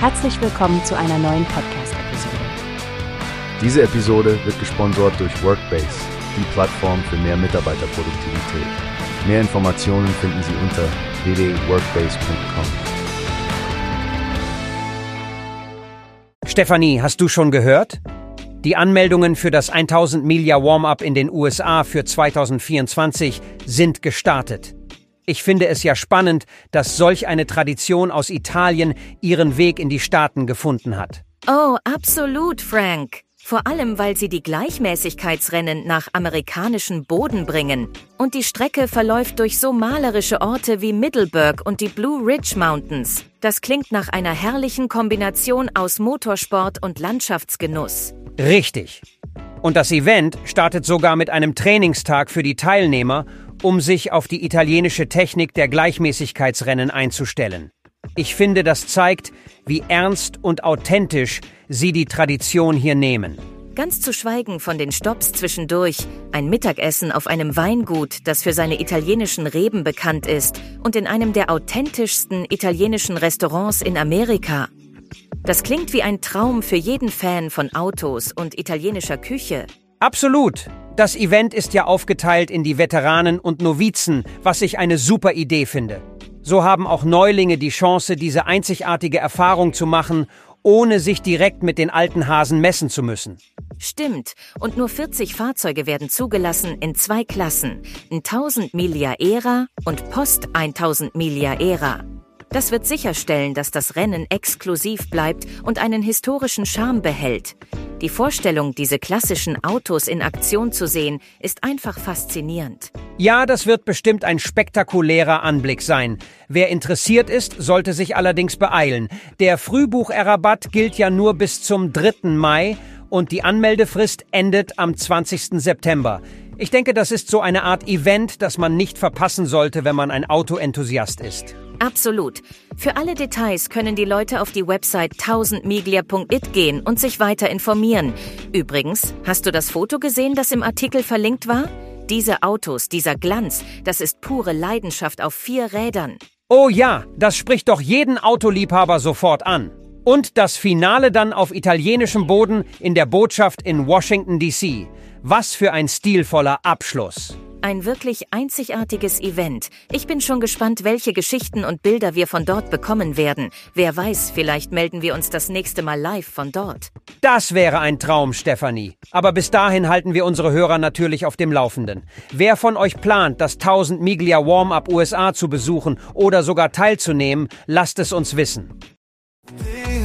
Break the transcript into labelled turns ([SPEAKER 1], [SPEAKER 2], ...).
[SPEAKER 1] Herzlich willkommen zu einer neuen Podcast-Episode.
[SPEAKER 2] Diese Episode wird gesponsert durch Workbase, die Plattform für mehr Mitarbeiterproduktivität. Mehr Informationen finden Sie unter www.workbase.com.
[SPEAKER 3] Stefanie, hast du schon gehört? Die Anmeldungen für das 1000 Milia Warm-up in den USA für 2024 sind gestartet. Ich finde es ja spannend, dass solch eine Tradition aus Italien ihren Weg in die Staaten gefunden hat.
[SPEAKER 4] Oh, absolut, Frank. Vor allem, weil sie die Gleichmäßigkeitsrennen nach amerikanischen Boden bringen. Und die Strecke verläuft durch so malerische Orte wie Middleburg und die Blue Ridge Mountains. Das klingt nach einer herrlichen Kombination aus Motorsport und Landschaftsgenuss.
[SPEAKER 3] Richtig. Und das Event startet sogar mit einem Trainingstag für die Teilnehmer um sich auf die italienische Technik der Gleichmäßigkeitsrennen einzustellen. Ich finde, das zeigt, wie ernst und authentisch sie die Tradition hier nehmen.
[SPEAKER 4] Ganz zu schweigen von den Stops zwischendurch, ein Mittagessen auf einem Weingut, das für seine italienischen Reben bekannt ist, und in einem der authentischsten italienischen Restaurants in Amerika. Das klingt wie ein Traum für jeden Fan von Autos und italienischer Küche.
[SPEAKER 3] Absolut. Das Event ist ja aufgeteilt in die Veteranen und Novizen, was ich eine super Idee finde. So haben auch Neulinge die Chance, diese einzigartige Erfahrung zu machen, ohne sich direkt mit den alten Hasen messen zu müssen.
[SPEAKER 4] Stimmt. Und nur 40 Fahrzeuge werden zugelassen in zwei Klassen. 1000 Milia Era und Post 1000 Milia Era. Das wird sicherstellen, dass das Rennen exklusiv bleibt und einen historischen Charme behält. Die Vorstellung, diese klassischen Autos in Aktion zu sehen, ist einfach faszinierend.
[SPEAKER 3] Ja, das wird bestimmt ein spektakulärer Anblick sein. Wer interessiert ist, sollte sich allerdings beeilen. Der Frühbucherrabatt gilt ja nur bis zum 3. Mai und die Anmeldefrist endet am 20. September. Ich denke, das ist so eine Art Event, das man nicht verpassen sollte, wenn man ein Autoenthusiast ist.
[SPEAKER 4] Absolut. Für alle Details können die Leute auf die Website 1000miglia.it gehen und sich weiter informieren. Übrigens, hast du das Foto gesehen, das im Artikel verlinkt war? Diese Autos, dieser Glanz, das ist pure Leidenschaft auf vier Rädern.
[SPEAKER 3] Oh ja, das spricht doch jeden Autoliebhaber sofort an. Und das Finale dann auf italienischem Boden in der Botschaft in Washington, D.C. Was für ein stilvoller Abschluss.
[SPEAKER 4] Ein wirklich einzigartiges Event. Ich bin schon gespannt, welche Geschichten und Bilder wir von dort bekommen werden. Wer weiß, vielleicht melden wir uns das nächste Mal live von dort.
[SPEAKER 3] Das wäre ein Traum, Stefanie. Aber bis dahin halten wir unsere Hörer natürlich auf dem Laufenden. Wer von euch plant, das 1000 Miglia Warm-Up USA zu besuchen oder sogar teilzunehmen, lasst es uns wissen.
[SPEAKER 5] Wie